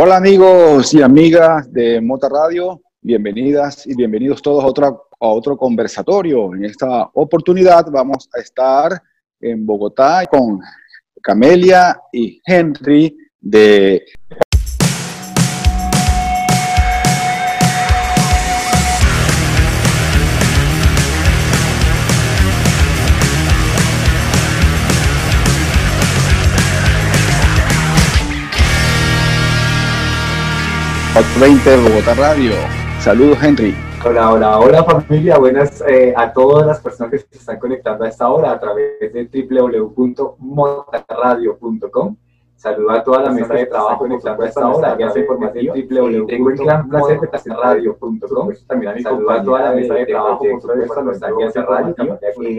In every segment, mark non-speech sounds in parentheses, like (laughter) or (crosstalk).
Hola amigos y amigas de Mota Radio, bienvenidas y bienvenidos todos a, otra, a otro conversatorio. En esta oportunidad vamos a estar en Bogotá con Camelia y Henry de Hot 20 Bogotá Radio. Saludos, Henry. Hola, hola, hola familia, buenas eh, a todas las personas que se están conectando a esta hora a través de www.motaradio.com. Saludo a toda la mesa de trabajo conectando a esta hora, ya sea información www.radio.com. También a mi Saludo a toda la mesa de trabajo, por supuesto, no está aquí radio.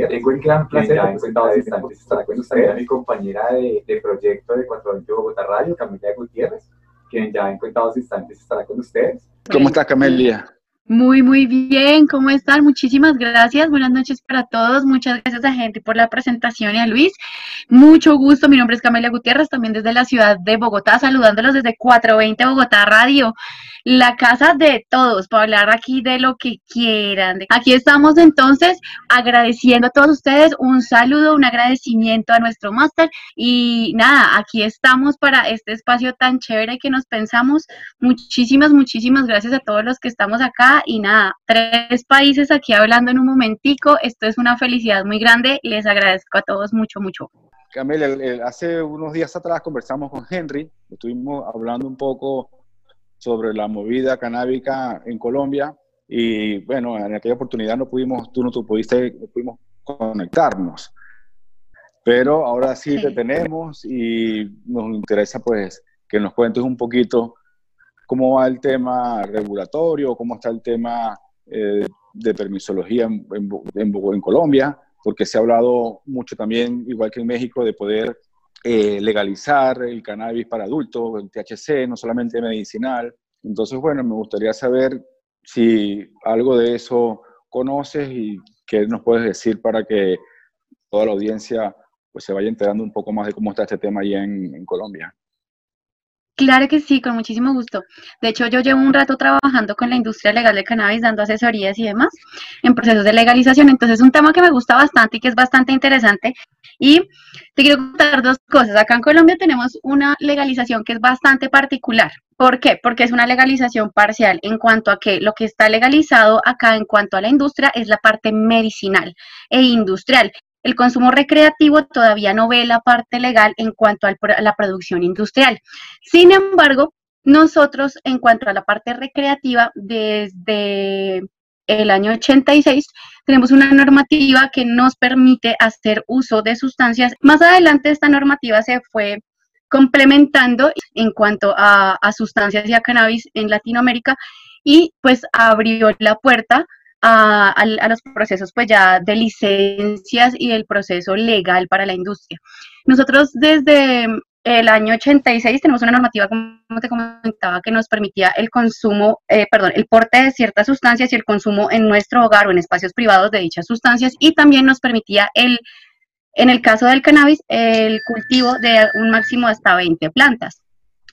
Tengo el gran placer de presentar instantes estar con ustedes, mi compañera de, de proyecto de 420 Bogotá Radio, Camila Gutiérrez quien ya en contados instantes estará con ustedes. ¿Cómo está Camelia? Muy, muy bien. ¿Cómo están? Muchísimas gracias. Buenas noches para todos. Muchas gracias a Henry por la presentación y a Luis. Mucho gusto. Mi nombre es Camelia Gutiérrez, también desde la ciudad de Bogotá, saludándolos desde 420 Bogotá Radio la casa de todos, para hablar aquí de lo que quieran. Aquí estamos entonces agradeciendo a todos ustedes, un saludo, un agradecimiento a nuestro máster y nada, aquí estamos para este espacio tan chévere que nos pensamos. Muchísimas, muchísimas gracias a todos los que estamos acá y nada, tres países aquí hablando en un momentico. Esto es una felicidad muy grande y les agradezco a todos mucho, mucho. Camila, hace unos días atrás conversamos con Henry, estuvimos hablando un poco sobre la movida canábica en Colombia y bueno, en aquella oportunidad no pudimos, tú no tú pudiste, no pudimos conectarnos. Pero ahora sí, te tenemos y nos interesa pues que nos cuentes un poquito cómo va el tema regulatorio, cómo está el tema eh, de permisología en, Colombia, porque se ha hablado mucho también, igual que en México, de poder eh, legalizar el cannabis para adultos, el THC, no solamente medicinal. Entonces, bueno, me gustaría saber si algo de eso conoces y qué nos puedes decir para que toda la audiencia pues, se vaya enterando un poco más de cómo está este tema allá en Colombia. Claro que sí, con muchísimo gusto. De hecho, yo llevo un rato trabajando con la industria legal de cannabis, dando asesorías y demás en procesos de legalización. Entonces, es un tema que me gusta bastante y que es bastante interesante. Y te quiero contar dos cosas. Acá en Colombia tenemos una legalización que es bastante particular. ¿Por qué? Porque es una legalización parcial en cuanto a que lo que está legalizado acá en cuanto a la industria es la parte medicinal e industrial. El consumo recreativo todavía no ve la parte legal en cuanto a la producción industrial. Sin embargo, nosotros en cuanto a la parte recreativa, desde el año 86 tenemos una normativa que nos permite hacer uso de sustancias. Más adelante esta normativa se fue complementando en cuanto a, sustancias y a cannabis en Latinoamérica y pues abrió la puerta a, los procesos pues ya de licencias y el proceso legal para la industria. Nosotros desde el año 86 tenemos una normativa, como te comentaba, que nos permitía el consumo, eh, perdón, el porte de ciertas sustancias y el consumo en nuestro hogar o en espacios privados de dichas sustancias y también nos permitía el, en el caso del cannabis, el cultivo de un máximo hasta 20 plantas,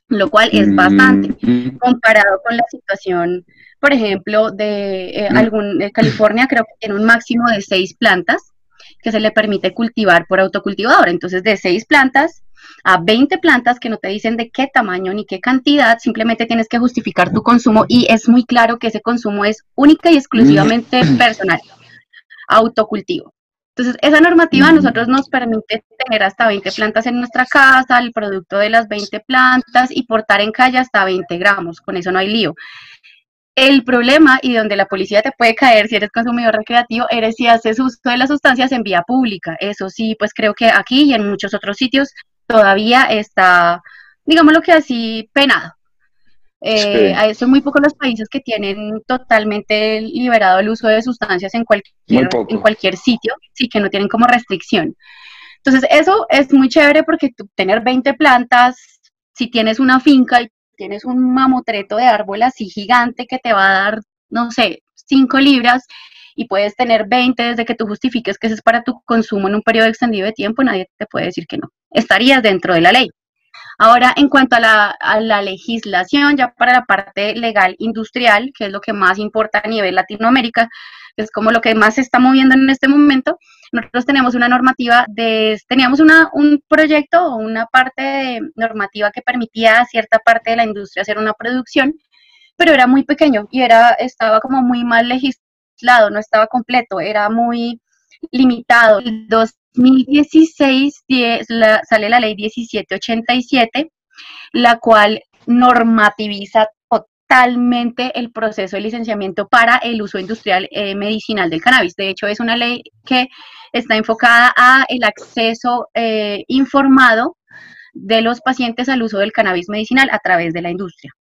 lo cual es bastante mm. comparado con la situación por ejemplo, de eh, algún, California creo que tiene un máximo de seis plantas que se le permite cultivar por autocultivador. Entonces, de seis plantas a 20 plantas que no te dicen de qué tamaño ni qué cantidad, simplemente tienes que justificar tu consumo y es muy claro que ese consumo es única y exclusivamente personal, autocultivo. Entonces, esa normativa a nosotros nos permite tener hasta 20 plantas en nuestra casa, el producto de las 20 plantas y portar en calle hasta 20 gramos, con eso no hay lío. El problema y donde la policía te puede caer si eres consumidor recreativo eres si haces uso de las sustancias en vía pública. Eso sí, pues creo que aquí y en muchos otros sitios todavía está, digámoslo que así, penado. Eh, Son muy pocos los países que tienen totalmente liberado el uso de sustancias en cualquier, en cualquier sitio, sí que no tienen como restricción. Entonces, eso es muy chévere porque tú, tener 20 plantas, si tienes una finca y tienes un mamotreto de árbol así gigante que te va a dar, no sé, 5 libras y puedes tener 20 desde que tú justifiques que eso es para tu consumo en un periodo extendido de tiempo, nadie te puede decir que no. Estarías dentro de la ley. Ahora, en cuanto a la, a la, legislación, ya para la parte legal industrial, que es lo que más importa a nivel Latinoamérica, es como lo que más se está moviendo en este momento, nosotros tenemos una normativa de, teníamos una, un proyecto o una parte normativa que permitía a cierta parte de la industria hacer una producción, pero era muy pequeño y era, estaba como muy mal legislado, no estaba completo, era muy limitado. En 2016 sale la ley 1787, la cual normativiza totalmente el proceso de licenciamiento para el uso industrial eh, medicinal del cannabis. De hecho, es una ley que está enfocada a el acceso eh, informado de los pacientes al uso del cannabis medicinal a través de la industria.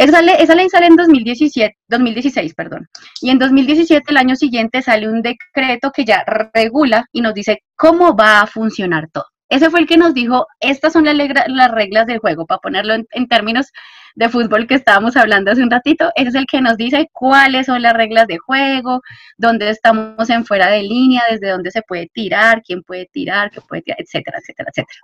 Esa ley, esa ley sale en 2017, 2016, perdón. Y en 2017, el año siguiente, sale un decreto que ya regula y nos dice cómo va a funcionar todo. Ese fue el que nos dijo, estas son las, las reglas del juego, para ponerlo en, términos de fútbol que estábamos hablando hace un ratito, ese es el que nos dice cuáles son las reglas de juego, dónde estamos en fuera de línea, desde dónde se puede tirar, quién puede tirar, qué puede tirar, etcétera, etcétera, etcétera.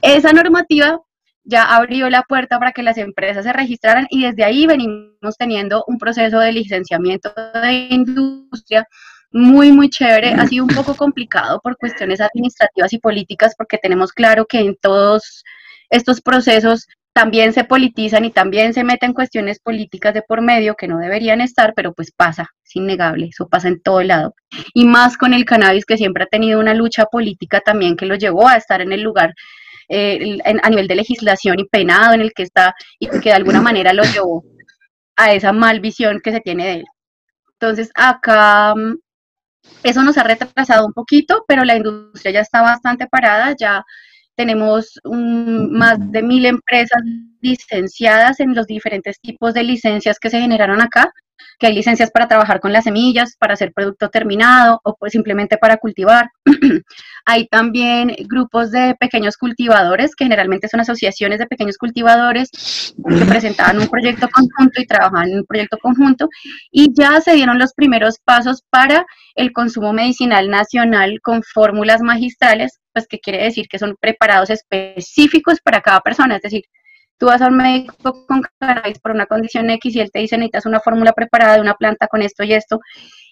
Esa normativa ya abrió la puerta para que las empresas se registraran y desde ahí venimos teniendo un proceso de licenciamiento de industria muy, muy chévere. Ha sido un poco complicado por cuestiones administrativas y políticas porque tenemos claro que en todos estos procesos también se politizan y también se meten cuestiones políticas de por medio que no deberían estar, pero pues pasa, es innegable, eso pasa en todo lado. Y más con el cannabis que siempre ha tenido una lucha política también que lo llevó a estar en el lugar eh, a nivel de legislación y penado en el que está y que de alguna manera lo llevó a esa mal visión que se tiene de él. Entonces acá mm, eso nos ha retrasado un poquito, pero la industria ya está bastante parada, ya tenemos más de mil empresas licenciadas en los diferentes tipos de licencias que se generaron acá, que hay licencias para trabajar con las semillas, para hacer producto terminado o pues simplemente para cultivar. (clears throat) hay también grupos de pequeños cultivadores, que generalmente son asociaciones de pequeños cultivadores que presentaban un proyecto conjunto y trabajaban en un proyecto conjunto. Y ya se dieron los primeros pasos para el consumo medicinal nacional con fórmulas magistrales, pues que quiere decir que son preparados específicos para cada persona, es decir, Tú vas a un médico con cannabis por una condición X y él te dice necesitas una fórmula preparada de una planta con esto y esto.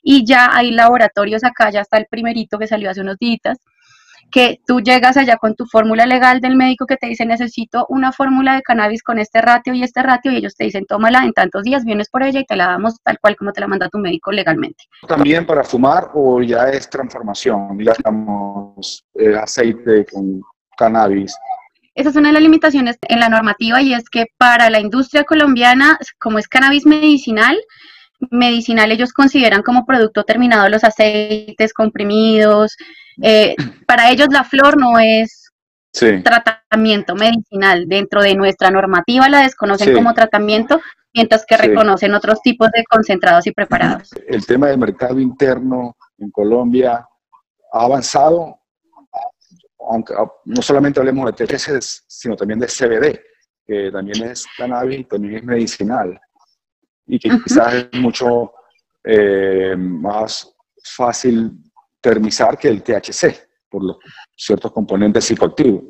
Y ya hay laboratorios acá, ya está el primerito que salió hace unos días, que tú llegas allá con tu fórmula legal del médico que te dice necesito una fórmula de cannabis con este ratio y este ratio y ellos te dicen tómala en tantos días, vienes por ella y te la damos tal cual como te la manda tu médico legalmente. ¿También para fumar o ya es transformación? Digamos, eh, aceite con cannabis esa es una de las limitaciones en la normativa y es que para la industria colombiana, como es cannabis medicinal, medicinal ellos consideran como producto terminado los aceites comprimidos. Eh, (clears throat) para ellos la flor no es tratamiento medicinal. Dentro de nuestra normativa la desconocen como tratamiento, mientras que reconocen otros tipos de concentrados y preparados. El tema del mercado interno en Colombia ha avanzado aunque ah, no solamente hablemos de THC, sino también de CBD, que también es cannabis y también es medicinal, y que quizás es mucho eh, más fácil termizar que el THC, por los ciertos componentes psicoactivos.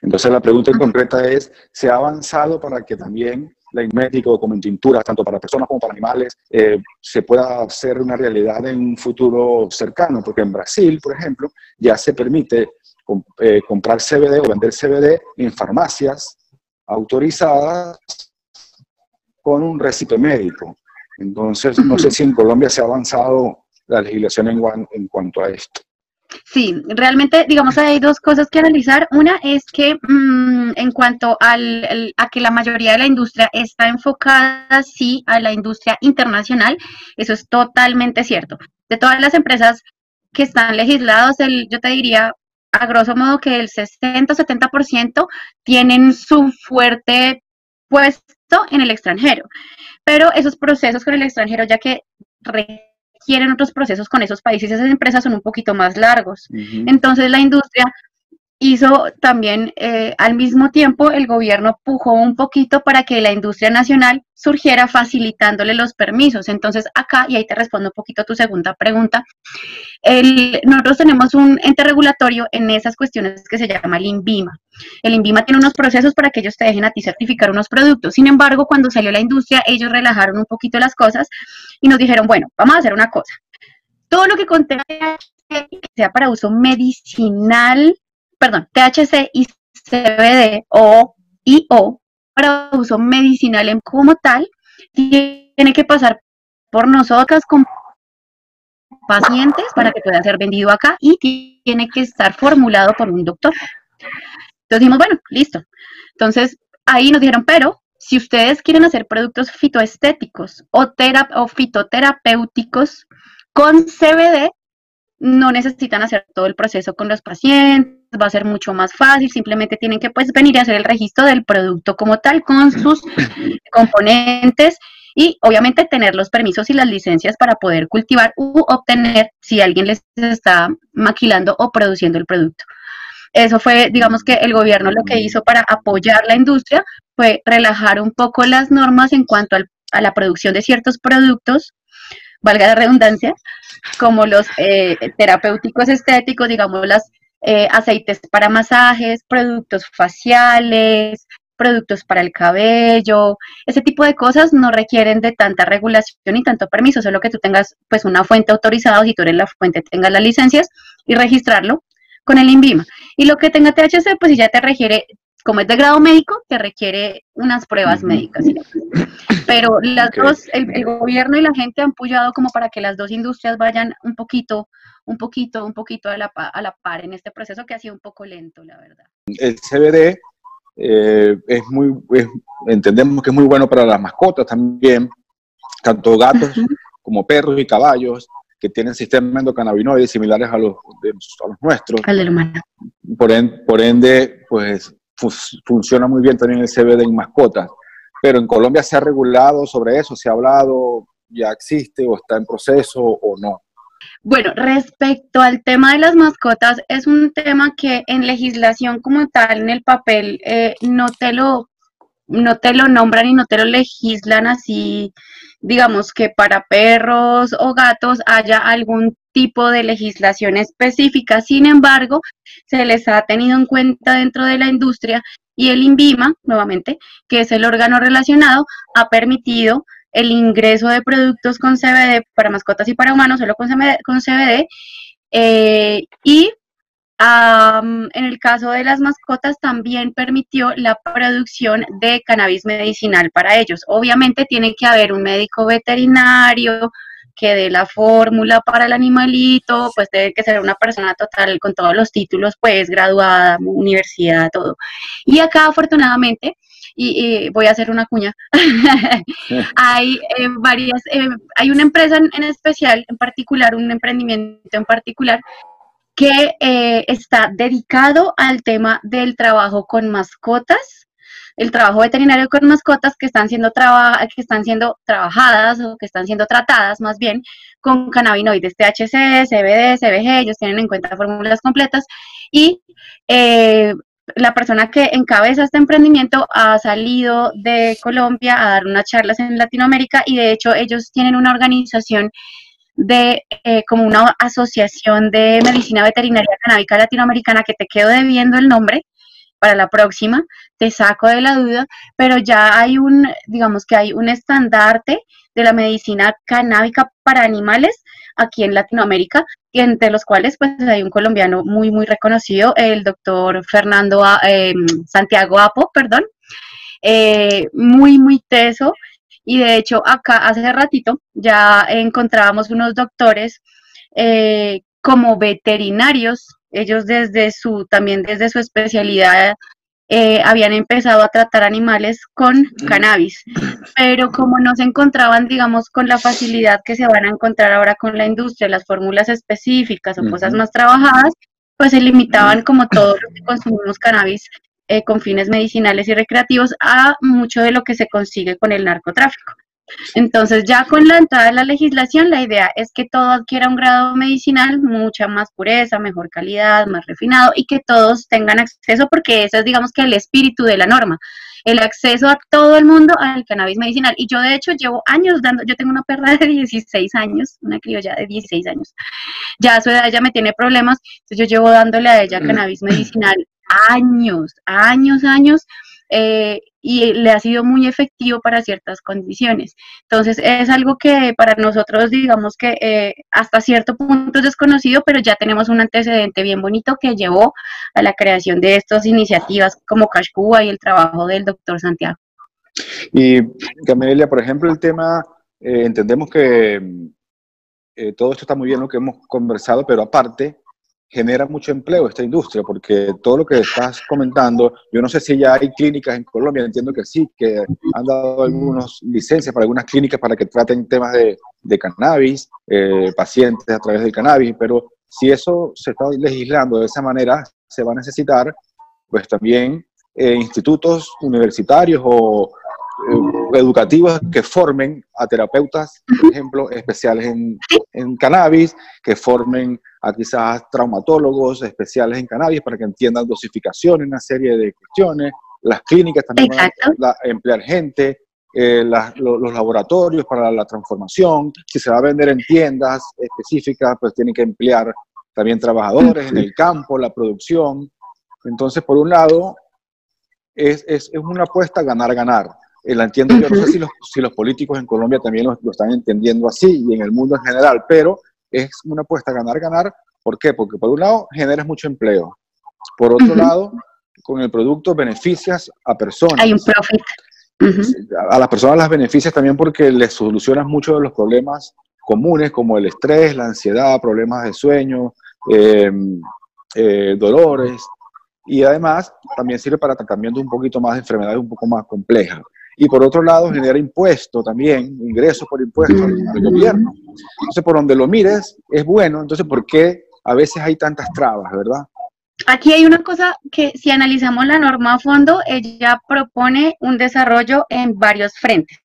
Entonces la pregunta en concreta es, ¿se ha avanzado para que también la médico como en tinturas, tanto para personas como para animales, eh, se pueda hacer una realidad en un futuro cercano? Porque en Brasil, por ejemplo, ya se permite eh, comprar CBD o vender CBD en farmacias autorizadas con un récipe médico. Entonces, no sé (clears throat) si en Colombia se ha avanzado la legislación en, en cuanto a esto. Sí, realmente, digamos, hay dos cosas que analizar. Una es que mm, en cuanto al, a que la mayoría de la industria está enfocada, sí, a la industria internacional, eso es totalmente cierto. De todas las empresas que están legislados, el, yo te diría, a grosso modo que el 60-70% tienen su fuerte puesto en el extranjero. Pero esos procesos con el extranjero, ya que requieren otros procesos con esos países, esas empresas son un poquito más largos. Entonces la industria hizo también eh, al mismo tiempo el gobierno pujó un poquito para que la industria nacional surgiera facilitándole los permisos. Entonces acá, y ahí te respondo un poquito a tu segunda pregunta, nosotros tenemos un ente regulatorio en esas cuestiones que se llama el INVIMA. El INVIMA tiene unos procesos para que ellos te dejen a ti certificar unos productos. Sin embargo, cuando salió la industria, ellos relajaron un poquito las cosas y nos dijeron, bueno, vamos a hacer una cosa. Todo lo que contenga sea para uso medicinal, perdón, THC y CBD o IO para uso medicinal en como tal, tiene que pasar por nosotras con pacientes para que pueda ser vendido acá y tiene que estar formulado por un doctor. Entonces dijimos, bueno, listo. Entonces ahí nos dijeron, pero si ustedes quieren hacer productos fitoestéticos o, o fitoterapéuticos con CBD, no necesitan hacer todo el proceso con los pacientes, va a ser mucho más fácil, simplemente tienen que pues venir a hacer el registro del producto como tal con sus (clears throat) componentes y obviamente tener los permisos y las licencias para poder cultivar u obtener si alguien les está maquilando o produciendo el producto. Eso fue, digamos que el gobierno lo que hizo para apoyar la industria fue relajar un poco las normas en cuanto a la producción de ciertos productos, valga la redundancia, como los eh, terapéuticos estéticos, digamos, las eh, aceites para masajes, productos faciales, productos para el cabello, ese tipo de cosas no requieren de tanta regulación y tanto permiso, solo que tú tengas pues una fuente autorizada, si tú eres la fuente, tengas las licencias y registrarlo con el INVIMA. Y lo que tenga THC, pues ya te requiere, como es de grado médico, te requiere unas pruebas médicas. Pero las dos, el, gobierno y la gente han apoyado como para que las dos industrias vayan un poquito, un poquito, un poquito a la, a la par en este proceso que ha sido un poco lento, la verdad. El CBD eh, es muy, entendemos que es muy bueno para las mascotas también, tanto gatos como perros y caballos que tienen sistemas endocannabinoides similares a los, a los nuestros. Por, por ende, pues funciona muy bien también el CBD en mascotas. Pero en Colombia se ha regulado sobre eso, se ha hablado, ya existe o está en proceso o no. Bueno, respecto al tema de las mascotas, es un tema que en legislación como tal, en el papel, eh, no te lo no te lo nombran y no te lo legislan así, digamos que para perros o gatos haya algún tipo de legislación específica. Sin embargo, se les ha tenido en cuenta dentro de la industria y el INVIMA, nuevamente, que es el órgano relacionado, ha permitido el ingreso de productos con CBD para mascotas y para humanos, solo con CBD, eh, y en el caso de las mascotas también permitió la producción de cannabis medicinal para ellos. Obviamente tiene que haber un médico veterinario que dé la fórmula para el animalito, pues debe que ser una persona total con todos los títulos, pues graduada, universidad, todo. Y acá afortunadamente y, voy a hacer una cuña. (laughs) hay eh, varias, eh, hay una empresa en, especial, en particular, un emprendimiento en particular, que eh, está dedicado al tema del trabajo con mascotas, el trabajo veterinario con mascotas que están siendo que están siendo trabajadas o que están siendo tratadas más bien con cannabinoides THC, CBD, CBG, ellos tienen en cuenta fórmulas completas y eh, la persona que encabeza este emprendimiento ha salido de Colombia a dar unas charlas en Latinoamérica y de hecho ellos tienen una organización de eh, como una asociación de medicina veterinaria canábica latinoamericana que te quedo debiendo el nombre para la próxima, te saco de la duda, pero ya hay un, digamos que hay un estandarte de la medicina canábica para animales aquí en Latinoamérica, entre los cuales pues hay un colombiano muy, muy reconocido, el doctor Fernando eh, Santiago Apo, perdón, eh, muy, muy teso, y de hecho acá hace ratito ya encontrábamos unos doctores eh, como veterinarios, ellos desde su, también desde su especialidad eh, habían empezado a tratar animales con cannabis, pero como no se encontraban, digamos, con la facilidad que se van a encontrar ahora con la industria, las fórmulas específicas o cosas más trabajadas, pues se limitaban como todos los que consumimos cannabis eh, con fines medicinales y recreativos a mucho de lo que se consigue con el narcotráfico. Entonces, ya con la entrada de la legislación, la idea es que todo adquiera un grado medicinal, mucha más pureza, mejor calidad, más refinado y que todos tengan acceso, porque ese es, digamos, que el espíritu de la norma, el acceso a todo el mundo al cannabis medicinal. Y yo, de hecho, llevo años dando, yo tengo una perra de (laughs) 16 años, una criolla de 16 años, ya a su edad ya me tiene problemas, entonces yo llevo dándole a ella cannabis medicinal años, años, años. Eh, y le ha sido muy efectivo para ciertas condiciones. Entonces, es algo que para nosotros, digamos que eh, hasta cierto punto es desconocido, pero ya tenemos un antecedente bien bonito que llevó a la creación de estas iniciativas como Cash Cuba y el trabajo del doctor Santiago. Y Camelia, por ejemplo, el tema, eh, entendemos que todo esto está muy bien lo que hemos conversado, pero aparte, genera mucho empleo esta industria, porque todo lo que estás comentando, yo no sé si ya hay clínicas en Colombia, entiendo que sí, que han dado algunas licencias para algunas clínicas para que traten temas de, cannabis, eh, pacientes a través del cannabis, pero si eso se está legislando de esa manera, se va a necesitar pues también eh, institutos universitarios o eh, educativas que formen a terapeutas, por ejemplo, especiales en, en, cannabis, que formen a quizás traumatólogos especiales en cannabis para que entiendan dosificación, una serie de cuestiones, las clínicas también la, emplear gente, eh, los laboratorios para la transformación, si se va a vender en tiendas específicas, pues tienen que emplear también trabajadores en el campo, la producción. Entonces, por un lado, es, es, es una apuesta ganar-ganar. Eh, la entiendo yo, no sé si los, si los políticos en Colombia también lo, están entendiendo así y en el mundo en general, pero es una apuesta ganar-ganar. ¿Por qué? Porque por un lado generas mucho empleo. Por otro lado, con el producto beneficias a personas. Hay un profit. A las personas las beneficias también porque les solucionas muchos de los problemas comunes como el estrés, la ansiedad, problemas de sueño, em, eh, dolores. Y además también sirve para tratamiento un poquito más de enfermedades un poco más complejas y por otro lado genera impuesto también, ingresos por impuestos al, gobierno. Entonces, por donde lo mires, es bueno. Entonces, ¿por qué a veces hay tantas trabas, verdad? Aquí hay una cosa que si analizamos la norma a fondo, ella propone un desarrollo en varios frentes.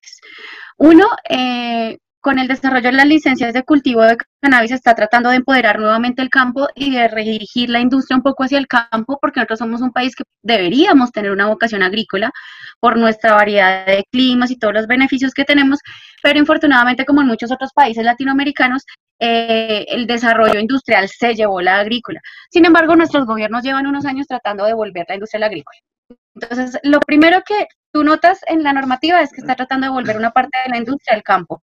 Uno, eh, con el desarrollo de las licencias de cultivo de cannabis está tratando de empoderar nuevamente el campo y de redirigir la industria un poco hacia el campo, porque nosotros somos un país que deberíamos tener una vocación agrícola por nuestra variedad de climas y todos los beneficios que tenemos, pero infortunadamente, como en muchos otros países latinoamericanos, eh, el desarrollo industrial se llevó la agrícola. Sin embargo, nuestros gobiernos llevan unos años tratando de volver la industria agrícola. Entonces, lo primero que tú notas en la normativa es que está tratando de volver una parte de la industria al campo.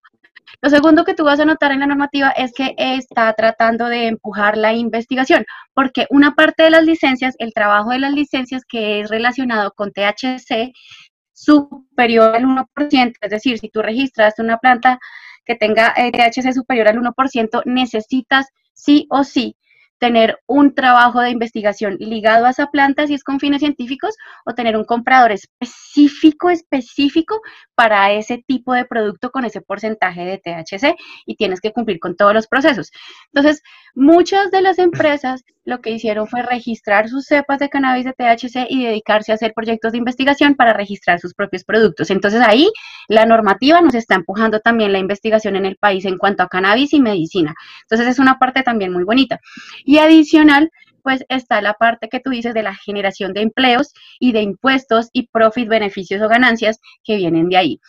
Lo segundo que tú vas a notar en la normativa es que está tratando de empujar la investigación, porque una parte de las licencias, el trabajo de las licencias que es relacionado con THC superior al 1%, es decir, si tú registras una planta que tenga eh, THC superior al 1%, necesitas sí o sí tener un trabajo de investigación ligado a esa planta si es con fines científicos o tener un comprador específico, específico para ese tipo de producto con ese porcentaje de THC y tienes que cumplir con todos los procesos. Entonces, muchas de las (clears throat) empresas lo que hicieron fue registrar sus cepas de cannabis de THC y dedicarse a hacer proyectos de investigación para registrar sus propios productos. Entonces, ahí la normativa nos está empujando también la investigación en el país en cuanto a cannabis y medicina. Entonces, es una parte también muy bonita. Y adicional, pues está la parte que tú dices de la generación de empleos y de impuestos y profit, beneficios o ganancias que vienen de ahí.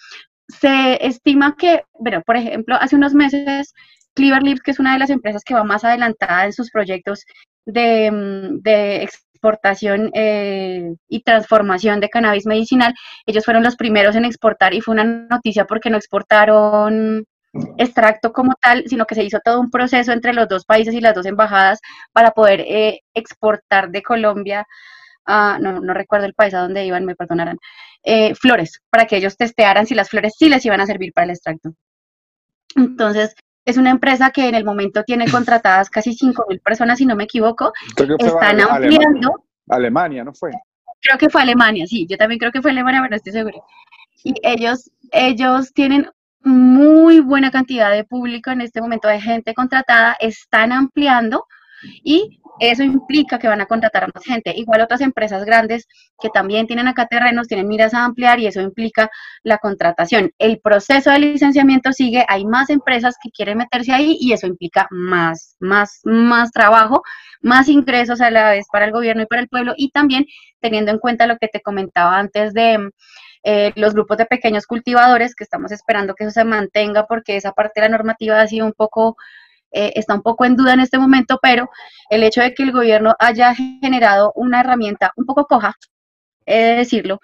Se estima que, bueno, por ejemplo, hace unos meses Cleaver Lips, que es una de las empresas que va más adelantada en sus proyectos de, mm, exportación eh, y transformación de cannabis medicinal, ellos fueron los primeros en exportar y fue una noticia porque no exportaron extracto como tal, sino que se hizo todo un proceso entre los dos países y las dos embajadas para poder eh, exportar de Colombia, no, no, recuerdo el país a donde iban, me perdonarán, eh, flores, para que ellos testearan si las flores sí les iban a servir para el extracto. Entonces, es una empresa que en el momento tiene (laughs) contratadas casi 5.000 personas, si no me equivoco. Están ampliando. Alemania, ¿no fue? Creo que fue Alemania, sí, yo también creo que fue Alemania, pero no estoy segura. Y ellos, ellos tienen muy buena cantidad de público en este momento de gente contratada, están ampliando y eso implica que van a contratar a más gente. Igual otras empresas grandes que también tienen acá terrenos, tienen miras a ampliar y eso implica la contratación. El proceso de licenciamiento sigue, hay más empresas que quieren meterse ahí y eso implica más, más, más trabajo, más ingresos a la vez para el gobierno y para el pueblo y también teniendo en cuenta lo que te comentaba antes de eh, los grupos de pequeños cultivadores, que estamos esperando que eso se mantenga porque esa parte de la normativa ha sido un poco, eh, está un poco en duda en este momento, pero el hecho de que el gobierno haya generado una herramienta un poco coja, he de decirlo,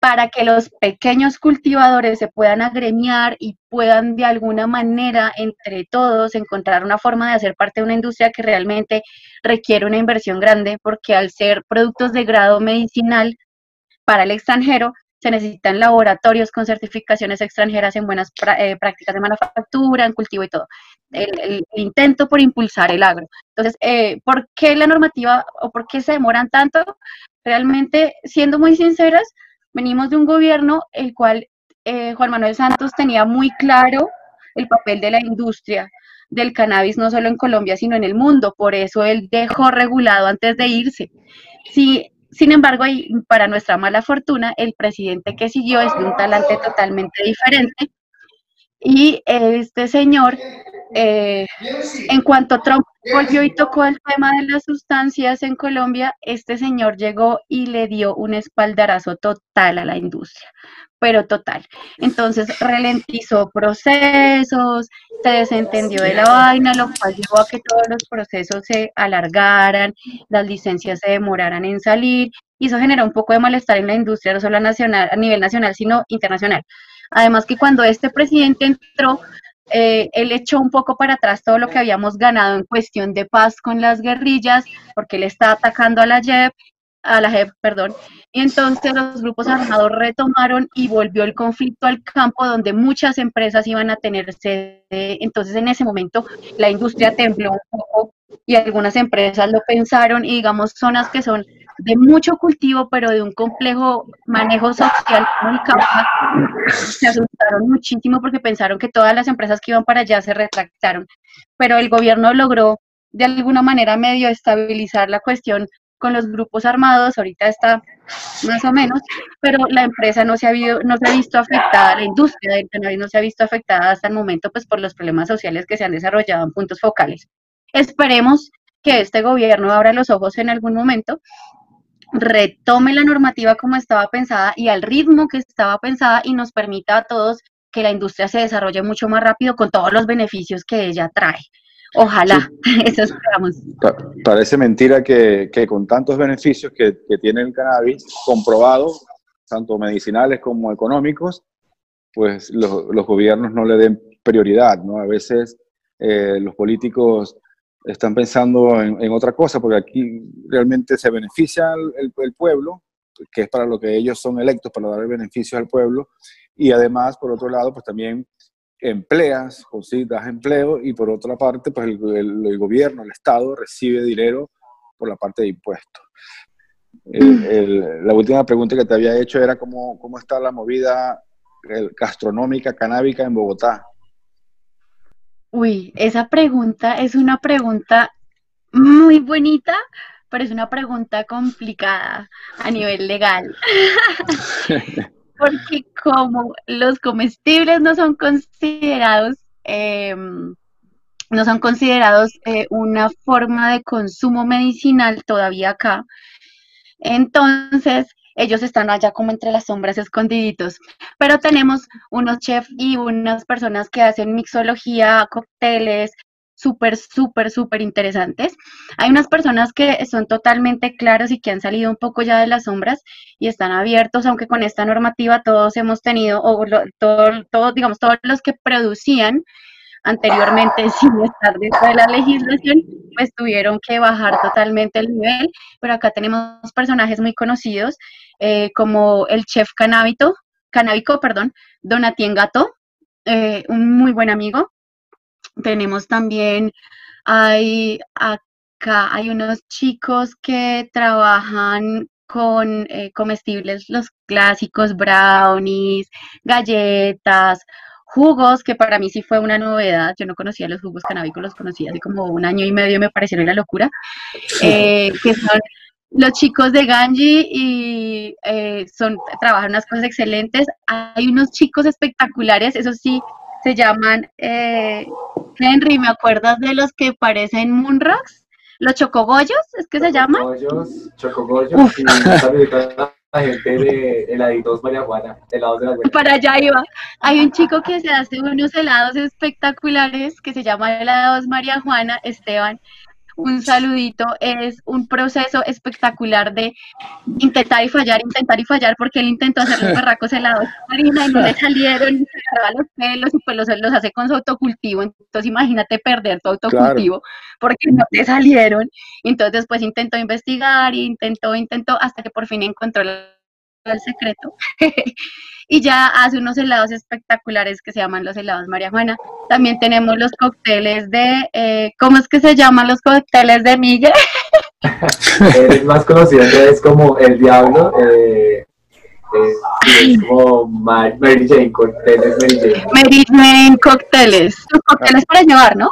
para que los pequeños cultivadores se puedan agremiar y puedan de alguna manera entre todos encontrar una forma de hacer parte de una industria que realmente requiere una inversión grande, porque al ser productos de grado medicinal para el extranjero, se necesitan laboratorios con certificaciones extranjeras en buenas eh, prácticas de manufactura, en cultivo y todo. El, intento por impulsar el agro. Entonces, eh, ¿por qué la normativa o por qué se demoran tanto? Realmente, siendo muy sinceras, venimos de un gobierno el cual eh, Juan Manuel Santos tenía muy claro el papel de la industria del cannabis, no solo en Colombia, sino en el mundo. Por eso él dejó regulado antes de irse. Si sin embargo, y para nuestra mala fortuna, el presidente que siguió es de un talante totalmente diferente. Y este señor, eh, en cuanto Trump volvió y tocó el tema de las sustancias en Colombia, este señor llegó y le dio un espaldarazo total a la industria pero total. Entonces ralentizó procesos, se desentendió de la vaina, lo cual llevó a que todos los procesos se alargaran, las licencias se demoraran en salir, y eso generó un poco de malestar en la industria, no solo nacional, a nivel nacional, sino internacional. Además que cuando este presidente entró, eh, él echó un poco para atrás todo lo que habíamos ganado en cuestión de paz con las guerrillas, porque él está atacando a la JEP a la JEP, perdón, y entonces los grupos armados retomaron y volvió el conflicto al campo donde muchas empresas iban a tener sede. Entonces en ese momento la industria tembló un poco y algunas empresas lo pensaron y digamos zonas que son de mucho cultivo pero de un complejo manejo social muy capaz, se asustaron muchísimo porque pensaron que todas las empresas que iban para allá se retractaron. Pero el gobierno logró de alguna manera medio estabilizar la cuestión con los grupos armados, ahorita está más o menos, pero la empresa no se ha, no se ha visto afectada, la industria del cannabis no se ha visto afectada hasta el momento, pues por los problemas sociales que se han desarrollado en puntos focales. Esperemos que este gobierno abra los ojos en algún momento, retome la normativa como estaba pensada y al ritmo que estaba pensada y nos permita a todos que la industria se desarrolle mucho más rápido con todos los beneficios que ella trae. Ojalá, (laughs) eso esperamos. parece mentira que, con tantos beneficios que, tiene el cannabis, comprobados, tanto medicinales como económicos, pues los, gobiernos no le den prioridad, ¿no? A veces eh, los políticos están pensando en, otra cosa, porque aquí realmente se beneficia el, el, pueblo, que es para lo que ellos son electos, para dar beneficios al pueblo, y además, por otro lado, pues también empleas, das empleo y por otra parte, pues el, gobierno, el Estado recibe dinero por la parte de impuestos. la última pregunta que te había hecho era cómo, cómo está la movida gastronómica, canábica en Bogotá. Uy, esa pregunta es una pregunta muy bonita, pero es una pregunta complicada a nivel legal. (laughs) porque como los comestibles no son considerados, em, no son considerados eh, una forma de consumo medicinal todavía acá, entonces ellos están allá como entre las sombras escondiditos. Pero tenemos unos chefs y unas personas que hacen mixología, cócteles, súper, súper, súper interesantes. Hay unas personas que son totalmente claros y que han salido un poco ya de las sombras y están abiertos, aunque con esta normativa todos hemos tenido, o todos, digamos, todos los que producían anteriormente (laughs) sin estar dentro de la legislación, pues tuvieron que bajar totalmente el nivel, pero acá tenemos personajes muy conocidos, eh, como el chef canábico, canábico, perdón, Donatien Gato, eh, un muy buen amigo, tenemos también, hay acá, hay unos chicos que trabajan con eh, comestibles, los clásicos brownies, galletas, jugos, que para mí sí fue una novedad. Yo no conocía los jugos canábicos, los conocí hace como un año y medio y me parecieron una locura. (laughs) Eh, que son los chicos de Ganji y eh, son, trabajan unas cosas excelentes. Hay unos chicos espectaculares, eso sí, se llaman, eh, Henry, ¿me acuerdas de los que parecen Moonrocks? ¿Los chocogollos? ¿Es que se llaman? Chocogollos, chocogollos, y la gente de heladitos María Juana, helados de la Para allá iba. Hay un chico que se hace unos helados espectaculares que se llama helados María Juana, Esteban, un saludito, es un proceso espectacular de intentar y fallar, intentar y fallar, porque él intentó hacer los (laughs) barracos helados de harina y no le salieron, y se agarraba los pelos y pues los, los, hace con su autocultivo, entonces imagínate perder tu autocultivo porque no te salieron, entonces pues intentó investigar, intentó, intentó, hasta que por fin encontró el secreto. (laughs) y ya hace unos helados espectaculares que se llaman los helados María Juana. También tenemos los cócteles de, eh, ¿cómo es que se llaman los cócteles de Miguel? (laughs) el más conocido es como El Diablo, eh, es como Mary Jane, cócteles Mary Jane. Mary Jane cócteles, los cócteles para llevar, ¿no?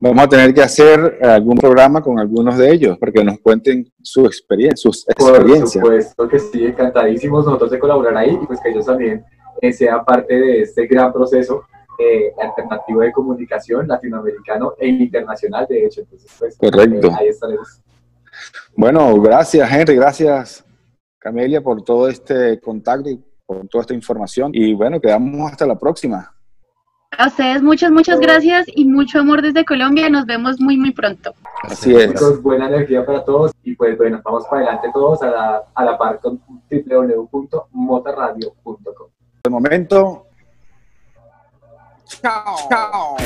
Vamos a tener que hacer algún programa con algunos de ellos para que nos cuenten su experiencia, sus experiencias. Por supuesto que sí, encantadísimos nosotros de colaborar ahí y pues que ellos también eh, sean parte de este gran proceso eh, alternativo de comunicación latinoamericano e internacional, de hecho. Entonces, pues, Correcto. Eh, ahí estaremos. Bueno, gracias Henry, gracias Camelia por todo este contacto y por toda esta información. Y bueno, quedamos hasta la próxima. A ustedes muchas, muchas gracias y mucho amor desde Colombia. Nos vemos muy, muy pronto. Así es. buena energía para todos y pues bueno, vamos para adelante todos a la, a la par con www.motarradio.com. De momento. Chao. Chao.